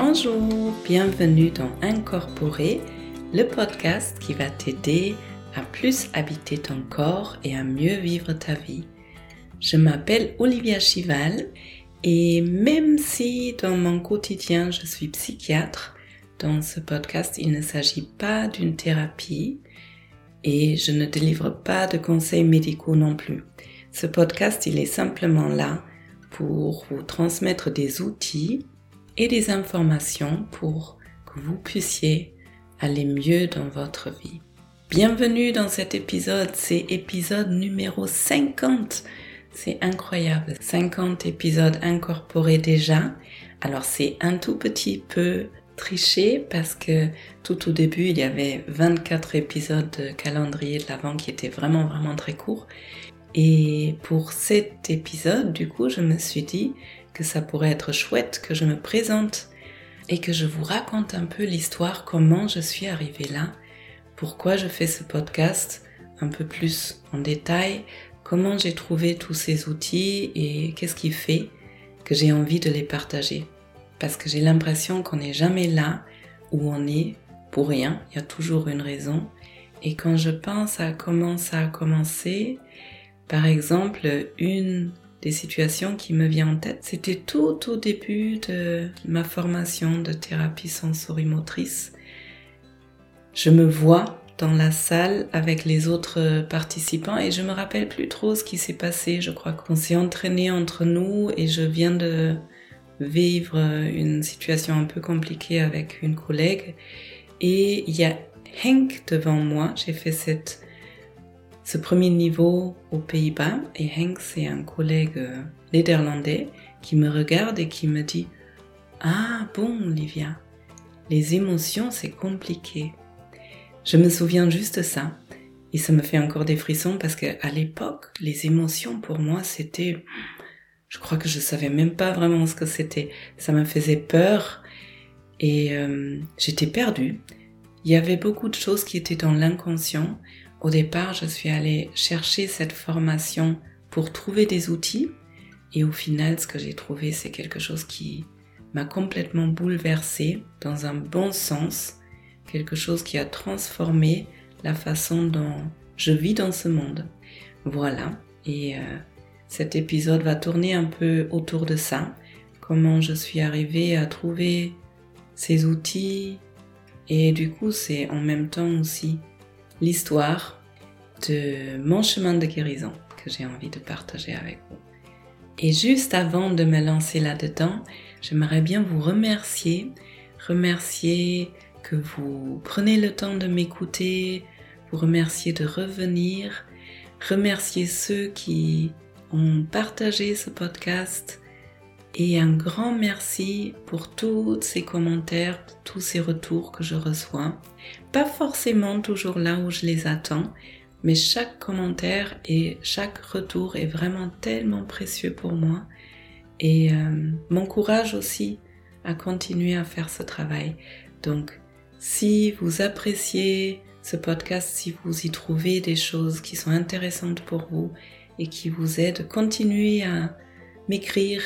Bonjour, bienvenue dans Incorporer, le podcast qui va t'aider à plus habiter ton corps et à mieux vivre ta vie. Je m'appelle Olivia Chival et même si dans mon quotidien je suis psychiatre, dans ce podcast il ne s'agit pas d'une thérapie et je ne délivre pas de conseils médicaux non plus. Ce podcast il est simplement là pour vous transmettre des outils et des informations pour que vous puissiez aller mieux dans votre vie. Bienvenue dans cet épisode, c'est épisode numéro 50. C'est incroyable, 50 épisodes incorporés déjà. Alors c'est un tout petit peu triché parce que tout au début il y avait 24 épisodes de calendrier de l'avant qui étaient vraiment vraiment très courts. Et pour cet épisode, du coup, je me suis dit que ça pourrait être chouette que je me présente et que je vous raconte un peu l'histoire, comment je suis arrivée là, pourquoi je fais ce podcast un peu plus en détail, comment j'ai trouvé tous ces outils et qu'est-ce qui fait que j'ai envie de les partager. Parce que j'ai l'impression qu'on n'est jamais là où on est pour rien, il y a toujours une raison. Et quand je pense à comment ça a commencé, par exemple, une des situations qui me vient en tête, c'était tout au début de ma formation de thérapie sensorimotrice. Je me vois dans la salle avec les autres participants et je me rappelle plus trop ce qui s'est passé. Je crois qu'on s'est entraîné entre nous et je viens de vivre une situation un peu compliquée avec une collègue et il y a Henk devant moi. J'ai fait cette ce premier niveau aux Pays-Bas et Henk c'est un collègue euh, néerlandais qui me regarde et qui me dit Ah bon Olivia, les émotions c'est compliqué. Je me souviens juste ça et ça me fait encore des frissons parce que à l'époque les émotions pour moi c'était je crois que je savais même pas vraiment ce que c'était. Ça me faisait peur et euh, j'étais perdue. Il y avait beaucoup de choses qui étaient dans l'inconscient au départ, je suis allée chercher cette formation pour trouver des outils. Et au final, ce que j'ai trouvé, c'est quelque chose qui m'a complètement bouleversée dans un bon sens, quelque chose qui a transformé la façon dont je vis dans ce monde. Voilà, et euh, cet épisode va tourner un peu autour de ça, comment je suis arrivée à trouver ces outils, et du coup c'est en même temps aussi l'histoire de mon chemin de guérison que j'ai envie de partager avec vous. Et juste avant de me lancer là-dedans, j'aimerais bien vous remercier, remercier que vous prenez le temps de m'écouter, vous remercier de revenir, remercier ceux qui ont partagé ce podcast et un grand merci pour tous ces commentaires, tous ces retours que je reçois. Pas forcément toujours là où je les attends, mais chaque commentaire et chaque retour est vraiment tellement précieux pour moi et euh, m'encourage aussi à continuer à faire ce travail. Donc, si vous appréciez ce podcast, si vous y trouvez des choses qui sont intéressantes pour vous et qui vous aident, continuez à m'écrire,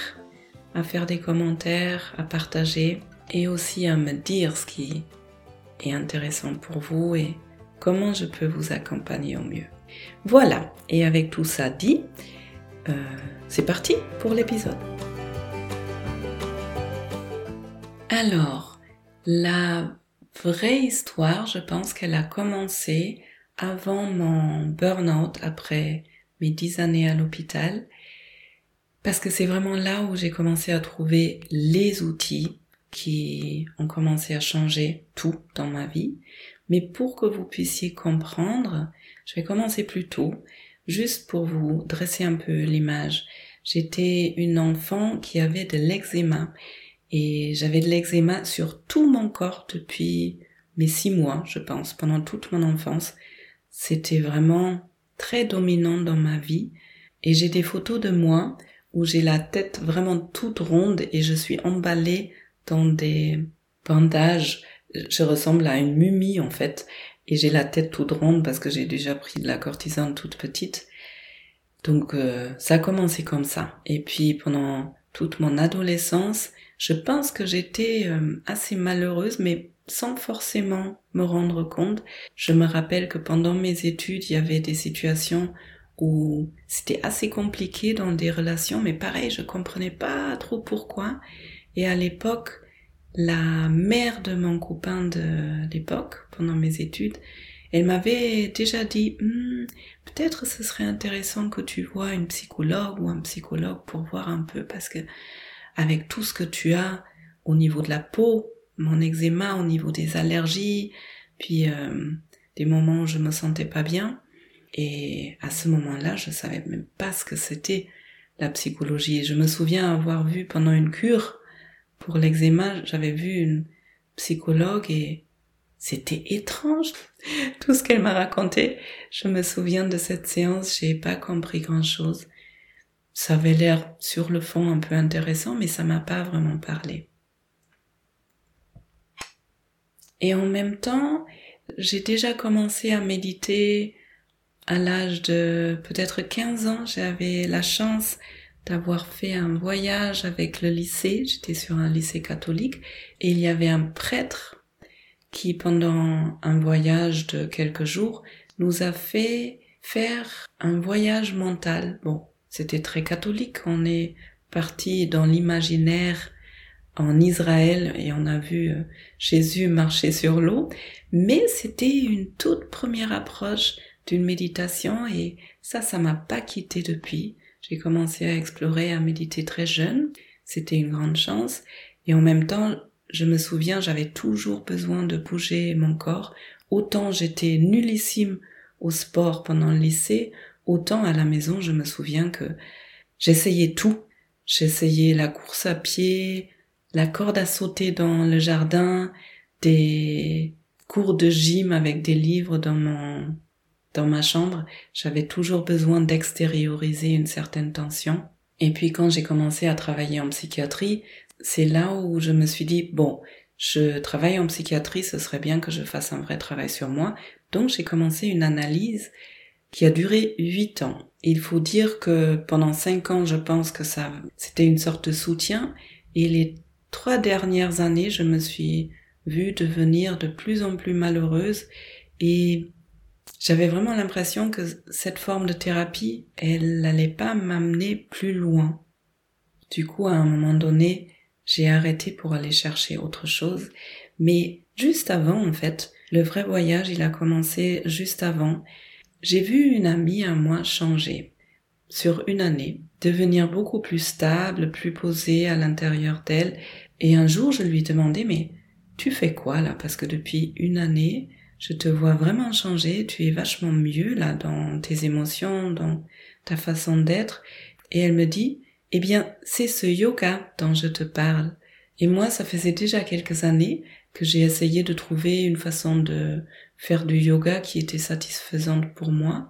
à faire des commentaires, à partager et aussi à me dire ce qui est intéressant pour vous et comment je peux vous accompagner au mieux. Voilà, et avec tout ça dit, euh, c'est parti pour l'épisode. Alors, la vraie histoire, je pense qu'elle a commencé avant mon burn-out, après mes dix années à l'hôpital, parce que c'est vraiment là où j'ai commencé à trouver les outils qui ont commencé à changer tout dans ma vie. Mais pour que vous puissiez comprendre, je vais commencer plus tôt, juste pour vous dresser un peu l'image. J'étais une enfant qui avait de l'eczéma et j'avais de l'eczéma sur tout mon corps depuis mes six mois, je pense, pendant toute mon enfance. C'était vraiment très dominant dans ma vie et j'ai des photos de moi où j'ai la tête vraiment toute ronde et je suis emballée dans des bandages. Je ressemble à une mumie en fait et j'ai la tête toute ronde parce que j'ai déjà pris de la cortisone toute petite. Donc euh, ça a commencé comme ça. Et puis pendant toute mon adolescence, je pense que j'étais euh, assez malheureuse, mais sans forcément me rendre compte. Je me rappelle que pendant mes études, il y avait des situations où c'était assez compliqué dans des relations, mais pareil, je comprenais pas trop pourquoi. Et à l'époque, la mère de mon copain de l'époque, pendant mes études, elle m'avait déjà dit, hmm, peut-être ce serait intéressant que tu vois une psychologue ou un psychologue pour voir un peu, parce que avec tout ce que tu as au niveau de la peau, mon eczéma, au niveau des allergies, puis euh, des moments où je me sentais pas bien, et à ce moment-là, je savais même pas ce que c'était la psychologie. Je me souviens avoir vu pendant une cure pour l'eczéma, j'avais vu une psychologue et c'était étrange tout ce qu'elle m'a raconté. Je me souviens de cette séance, j'ai pas compris grand chose. Ça avait l'air sur le fond un peu intéressant, mais ça m'a pas vraiment parlé. Et en même temps, j'ai déjà commencé à méditer à l'âge de peut-être 15 ans. J'avais la chance d'avoir fait un voyage avec le lycée. J'étais sur un lycée catholique et il y avait un prêtre qui, pendant un voyage de quelques jours, nous a fait faire un voyage mental. Bon, c'était très catholique. On est parti dans l'imaginaire en Israël et on a vu euh, Jésus marcher sur l'eau, mais c'était une toute première approche d'une méditation et ça, ça m'a pas quitté depuis. J'ai commencé à explorer, à méditer très jeune. C'était une grande chance. Et en même temps, je me souviens, j'avais toujours besoin de bouger mon corps. Autant j'étais nullissime au sport pendant le lycée, autant à la maison, je me souviens que j'essayais tout. J'essayais la course à pied, la corde à sauter dans le jardin, des cours de gym avec des livres dans mon dans ma chambre, j'avais toujours besoin d'extérioriser une certaine tension. Et puis quand j'ai commencé à travailler en psychiatrie, c'est là où je me suis dit, bon, je travaille en psychiatrie, ce serait bien que je fasse un vrai travail sur moi. Donc j'ai commencé une analyse qui a duré huit ans. Il faut dire que pendant cinq ans, je pense que ça, c'était une sorte de soutien. Et les trois dernières années, je me suis vue devenir de plus en plus malheureuse et j'avais vraiment l'impression que cette forme de thérapie, elle n'allait pas m'amener plus loin. Du coup, à un moment donné, j'ai arrêté pour aller chercher autre chose. Mais juste avant, en fait, le vrai voyage, il a commencé juste avant. J'ai vu une amie à moi changer sur une année, devenir beaucoup plus stable, plus posée à l'intérieur d'elle. Et un jour, je lui demandais, mais tu fais quoi là? Parce que depuis une année, je te vois vraiment changer, tu es vachement mieux là dans tes émotions, dans ta façon d'être. Et elle me dit, eh bien, c'est ce yoga dont je te parle. Et moi, ça faisait déjà quelques années que j'ai essayé de trouver une façon de faire du yoga qui était satisfaisante pour moi.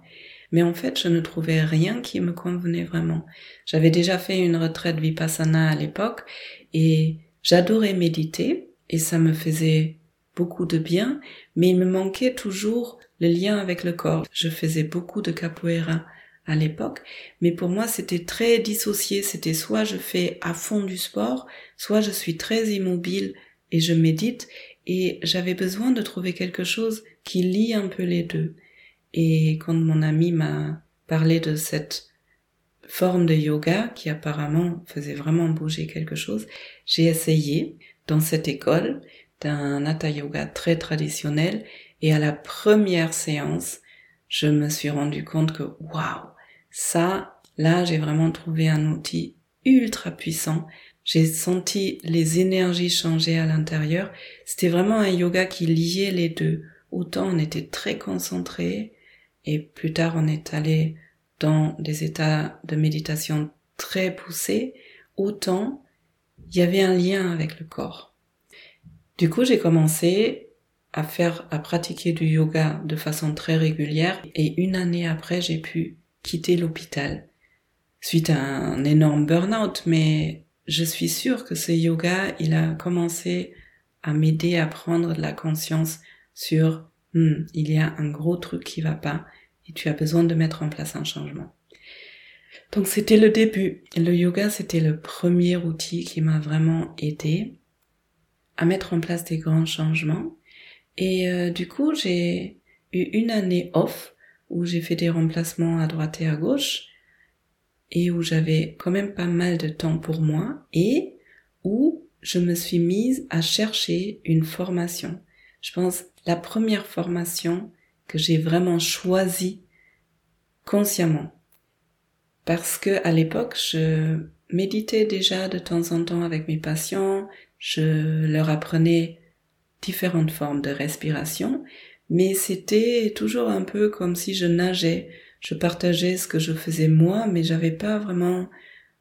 Mais en fait, je ne trouvais rien qui me convenait vraiment. J'avais déjà fait une retraite vipassana à l'époque et j'adorais méditer et ça me faisait beaucoup de bien, mais il me manquait toujours le lien avec le corps. Je faisais beaucoup de capoeira à l'époque, mais pour moi c'était très dissocié, c'était soit je fais à fond du sport, soit je suis très immobile et je médite, et j'avais besoin de trouver quelque chose qui lie un peu les deux. Et quand mon ami m'a parlé de cette forme de yoga qui apparemment faisait vraiment bouger quelque chose, j'ai essayé dans cette école, d'un hatha yoga très traditionnel et à la première séance, je me suis rendu compte que waouh, ça, là, j'ai vraiment trouvé un outil ultra puissant. J'ai senti les énergies changer à l'intérieur. C'était vraiment un yoga qui liait les deux. Autant on était très concentré et plus tard on est allé dans des états de méditation très poussés, autant il y avait un lien avec le corps. Du coup, j'ai commencé à faire, à pratiquer du yoga de façon très régulière et une année après, j'ai pu quitter l'hôpital suite à un énorme burn-out, mais je suis sûre que ce yoga, il a commencé à m'aider à prendre de la conscience sur hmm, il y a un gros truc qui va pas et tu as besoin de mettre en place un changement. Donc c'était le début. Le yoga, c'était le premier outil qui m'a vraiment aidé à mettre en place des grands changements. Et euh, du coup, j'ai eu une année off où j'ai fait des remplacements à droite et à gauche et où j'avais quand même pas mal de temps pour moi et où je me suis mise à chercher une formation. Je pense la première formation que j'ai vraiment choisie consciemment. Parce que à l'époque, je méditais déjà de temps en temps avec mes patients, je leur apprenais différentes formes de respiration, mais c'était toujours un peu comme si je nageais. Je partageais ce que je faisais moi, mais j'avais pas vraiment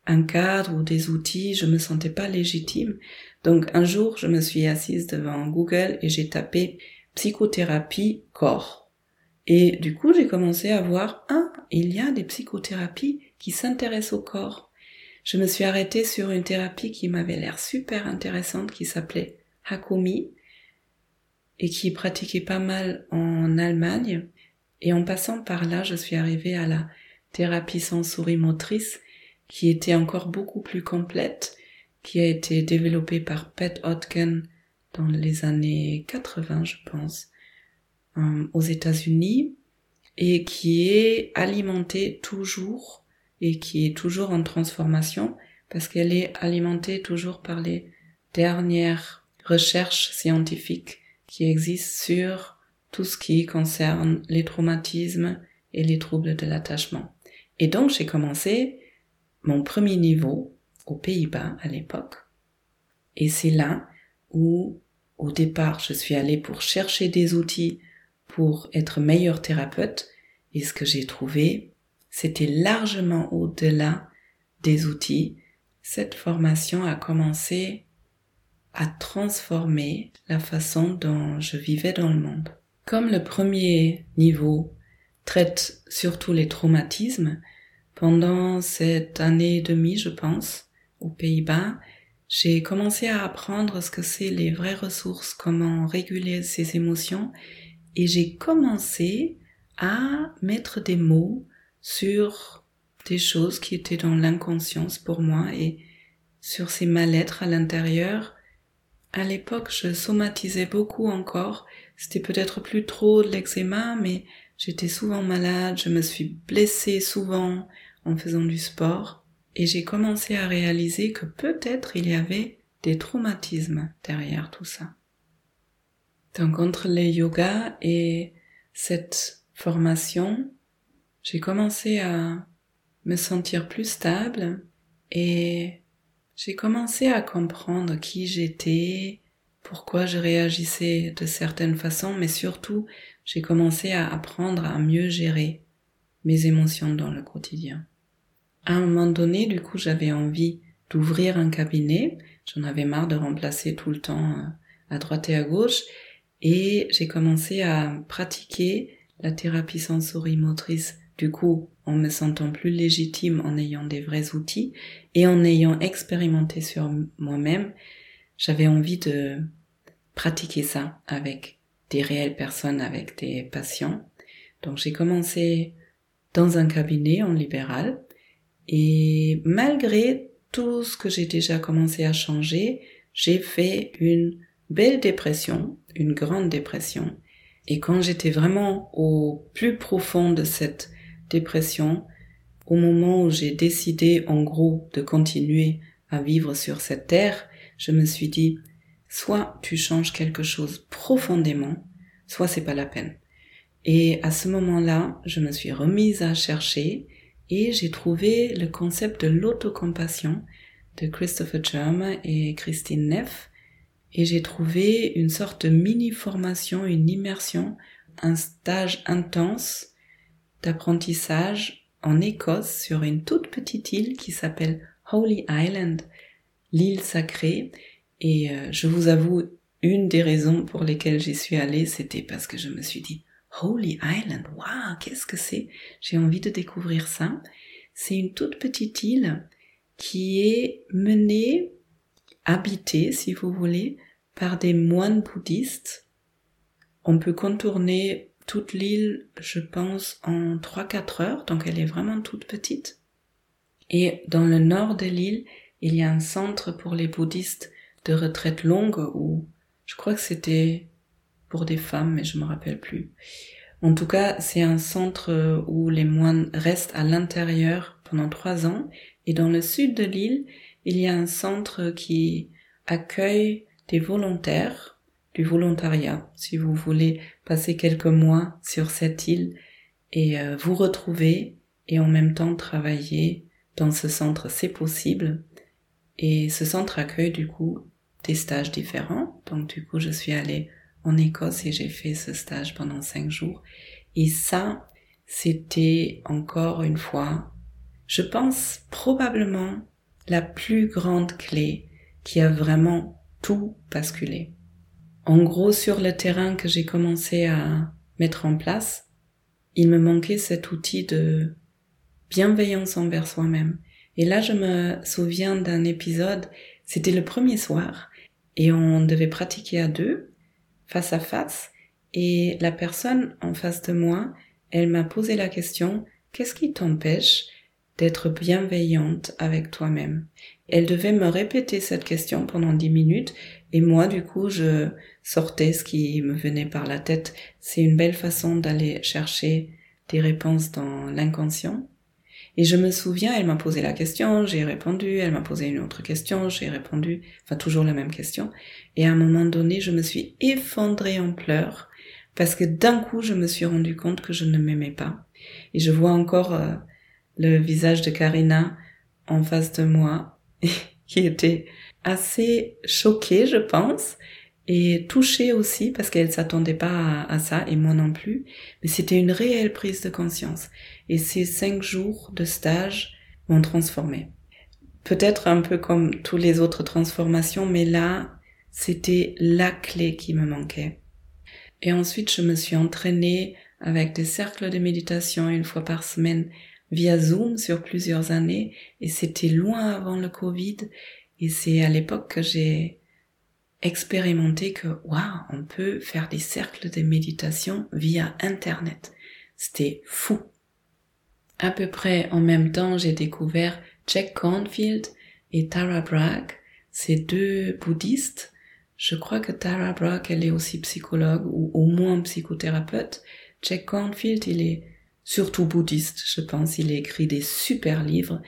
un cadre ou des outils, je me sentais pas légitime. Donc un jour, je me suis assise devant Google et j'ai tapé psychothérapie corps. Et du coup, j'ai commencé à voir, ah, il y a des psychothérapies qui s'intéressent au corps. Je me suis arrêtée sur une thérapie qui m'avait l'air super intéressante qui s'appelait Hakomi et qui pratiquait pas mal en Allemagne. Et en passant par là, je suis arrivée à la thérapie sensorimotrice qui était encore beaucoup plus complète, qui a été développée par Pat Hodgen dans les années 80, je pense, euh, aux États-Unis, et qui est alimentée toujours et qui est toujours en transformation parce qu'elle est alimentée toujours par les dernières recherches scientifiques qui existent sur tout ce qui concerne les traumatismes et les troubles de l'attachement. Et donc j'ai commencé mon premier niveau aux Pays-Bas à l'époque. Et c'est là où au départ, je suis allée pour chercher des outils pour être meilleur thérapeute et ce que j'ai trouvé, c'était largement au-delà des outils. Cette formation a commencé à transformer la façon dont je vivais dans le monde. Comme le premier niveau traite surtout les traumatismes, pendant cette année et demie, je pense, aux Pays-Bas, j'ai commencé à apprendre ce que c'est les vraies ressources, comment réguler ses émotions, et j'ai commencé à mettre des mots sur des choses qui étaient dans l'inconscience pour moi et sur ces mal-être à l'intérieur. À l'époque, je somatisais beaucoup encore. C'était peut-être plus trop de l'eczéma, mais j'étais souvent malade, je me suis blessée souvent en faisant du sport et j'ai commencé à réaliser que peut-être il y avait des traumatismes derrière tout ça. Donc entre les yogas et cette formation, j'ai commencé à me sentir plus stable et j'ai commencé à comprendre qui j'étais, pourquoi je réagissais de certaines façons, mais surtout j'ai commencé à apprendre à mieux gérer mes émotions dans le quotidien. À un moment donné, du coup, j'avais envie d'ouvrir un cabinet. J'en avais marre de remplacer tout le temps euh, à droite et à gauche. Et j'ai commencé à pratiquer la thérapie sensorimotrice, du coup, en me sentant plus légitime, en ayant des vrais outils et en ayant expérimenté sur moi-même, j'avais envie de pratiquer ça avec des réelles personnes, avec des patients. Donc j'ai commencé dans un cabinet en libéral et malgré tout ce que j'ai déjà commencé à changer, j'ai fait une belle dépression, une grande dépression. Et quand j'étais vraiment au plus profond de cette dépression, au moment où j'ai décidé en gros de continuer à vivre sur cette terre, je me suis dit, soit tu changes quelque chose profondément, soit c'est pas la peine. Et à ce moment-là, je me suis remise à chercher et j'ai trouvé le concept de l'autocompassion de Christopher Germer et Christine Neff et j'ai trouvé une sorte de mini-formation, une immersion, un stage intense d'apprentissage en Écosse sur une toute petite île qui s'appelle Holy Island, l'île sacrée. Et euh, je vous avoue, une des raisons pour lesquelles j'y suis allée, c'était parce que je me suis dit, Holy Island, waouh, qu'est-ce que c'est? J'ai envie de découvrir ça. C'est une toute petite île qui est menée, habitée, si vous voulez, par des moines bouddhistes. On peut contourner toute l'île, je pense, en 3-4 heures, donc elle est vraiment toute petite. Et dans le nord de l'île, il y a un centre pour les bouddhistes de retraite longue où je crois que c'était pour des femmes, mais je me rappelle plus. En tout cas, c'est un centre où les moines restent à l'intérieur pendant trois ans. Et dans le sud de l'île, il y a un centre qui accueille des volontaires, du volontariat, si vous voulez passer quelques mois sur cette île et euh, vous retrouver et en même temps travailler dans ce centre, c'est possible. Et ce centre accueille du coup des stages différents. Donc du coup, je suis allée en Écosse et j'ai fait ce stage pendant cinq jours. Et ça, c'était encore une fois, je pense probablement la plus grande clé qui a vraiment tout basculé. En gros, sur le terrain que j'ai commencé à mettre en place, il me manquait cet outil de bienveillance envers soi-même. Et là, je me souviens d'un épisode, c'était le premier soir, et on devait pratiquer à deux, face à face, et la personne en face de moi, elle m'a posé la question, qu'est-ce qui t'empêche d'être bienveillante avec toi-même? Elle devait me répéter cette question pendant dix minutes, et moi, du coup, je sortais ce qui me venait par la tête. C'est une belle façon d'aller chercher des réponses dans l'inconscient. Et je me souviens, elle m'a posé la question, j'ai répondu, elle m'a posé une autre question, j'ai répondu, enfin toujours la même question. Et à un moment donné, je me suis effondrée en pleurs parce que d'un coup, je me suis rendu compte que je ne m'aimais pas. Et je vois encore euh, le visage de Karina en face de moi qui était assez choquée, je pense, et touchée aussi parce qu'elle s'attendait pas à, ça et moi non plus. Mais c'était une réelle prise de conscience. Et ces cinq jours de stage m'ont transformé. Peut-être un peu comme tous les autres transformations, mais là, c'était la clé qui me manquait. Et ensuite, je me suis entraînée avec des cercles de méditation une fois par semaine via Zoom sur plusieurs années et c'était loin avant le Covid et c'est à l'époque que j'ai expérimenté que, waouh, on peut faire des cercles de méditation via Internet. C'était fou. À peu près en même temps, j'ai découvert Jack Cornfield et Tara Bragg, ces deux bouddhistes. Je crois que Tara Bragg, elle est aussi psychologue ou au moins psychothérapeute. Jack Cornfield, il est surtout bouddhiste, je pense. Il écrit des super livres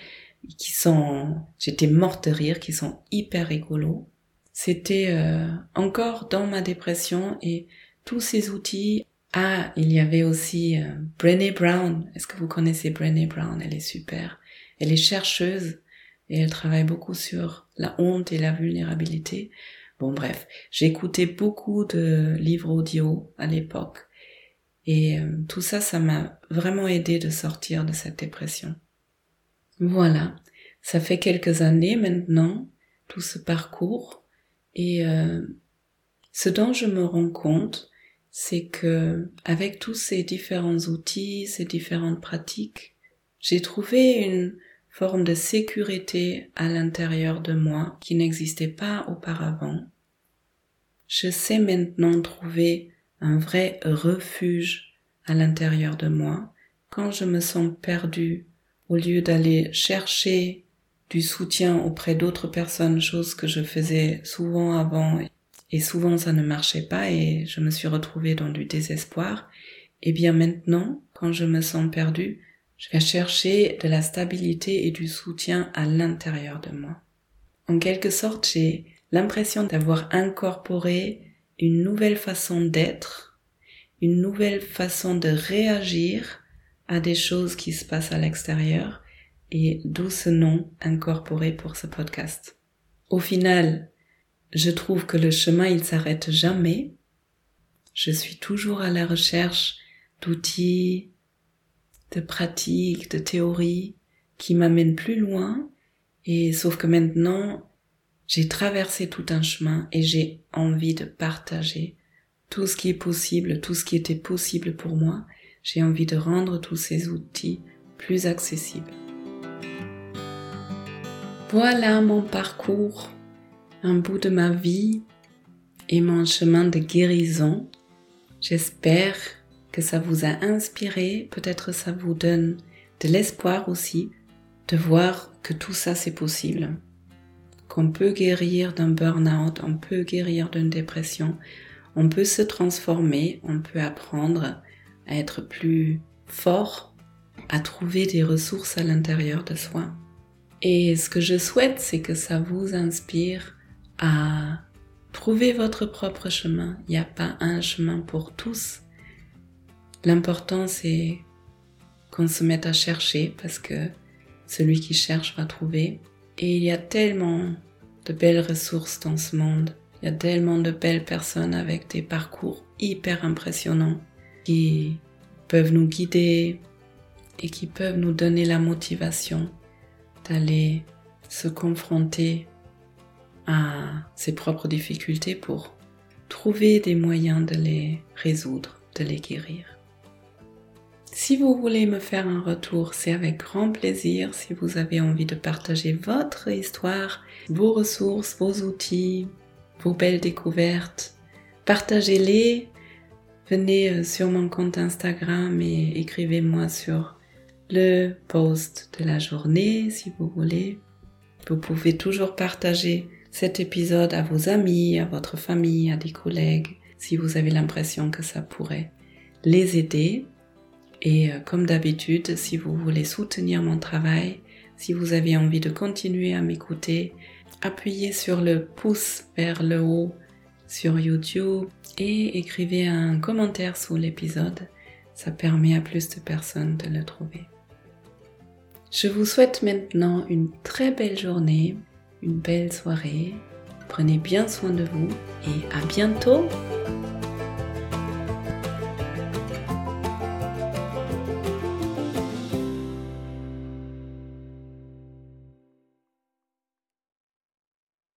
qui sont, j'étais morte de rire, qui sont hyper rigolos. C'était euh, encore dans ma dépression et tous ces outils. Ah, il y avait aussi euh, Brené Brown. Est-ce que vous connaissez Brené Brown? Elle est super. Elle est chercheuse et elle travaille beaucoup sur la honte et la vulnérabilité. Bon bref, écouté beaucoup de livres audio à l'époque et euh, tout ça, ça m'a vraiment aidé de sortir de cette dépression. Voilà, ça fait quelques années maintenant, tout ce parcours, et euh, ce dont je me rends compte, c'est que avec tous ces différents outils, ces différentes pratiques, j'ai trouvé une forme de sécurité à l'intérieur de moi qui n'existait pas auparavant. Je sais maintenant trouver un vrai refuge à l'intérieur de moi quand je me sens perdu au lieu d'aller chercher du soutien auprès d'autres personnes, chose que je faisais souvent avant et souvent ça ne marchait pas et je me suis retrouvée dans du désespoir, et eh bien maintenant, quand je me sens perdu, je vais chercher de la stabilité et du soutien à l'intérieur de moi. En quelque sorte, j'ai l'impression d'avoir incorporé une nouvelle façon d'être, une nouvelle façon de réagir à des choses qui se passent à l'extérieur et d'où ce nom incorporé pour ce podcast. Au final, je trouve que le chemin il s'arrête jamais. Je suis toujours à la recherche d'outils, de pratiques, de théories qui m'amènent plus loin et sauf que maintenant j'ai traversé tout un chemin et j'ai envie de partager tout ce qui est possible, tout ce qui était possible pour moi j'ai envie de rendre tous ces outils plus accessibles. Voilà mon parcours, un bout de ma vie et mon chemin de guérison. J'espère que ça vous a inspiré, peut-être ça vous donne de l'espoir aussi. de voir que tout ça c'est possible, qu'on peut guérir d'un burn-out, on peut guérir d'une dépression, on peut se transformer, on peut apprendre à être plus fort, à trouver des ressources à l'intérieur de soi. Et ce que je souhaite, c'est que ça vous inspire à trouver votre propre chemin. Il n'y a pas un chemin pour tous. L'important, c'est qu'on se mette à chercher parce que celui qui cherche va trouver. Et il y a tellement de belles ressources dans ce monde. Il y a tellement de belles personnes avec des parcours hyper impressionnants qui peuvent nous guider et qui peuvent nous donner la motivation d'aller se confronter à ses propres difficultés pour trouver des moyens de les résoudre, de les guérir. Si vous voulez me faire un retour, c'est avec grand plaisir. Si vous avez envie de partager votre histoire, vos ressources, vos outils, vos belles découvertes, partagez-les. Venez euh, sur mon compte Instagram et écrivez-moi sur le post de la journée si vous voulez. Vous pouvez toujours partager cet épisode à vos amis, à votre famille, à des collègues, si vous avez l'impression que ça pourrait les aider. Et euh, comme d'habitude, si vous voulez soutenir mon travail, si vous avez envie de continuer à m'écouter, appuyez sur le pouce vers le haut sur YouTube et écrivez un commentaire sous l'épisode. Ça permet à plus de personnes de le trouver. Je vous souhaite maintenant une très belle journée, une belle soirée. Prenez bien soin de vous et à bientôt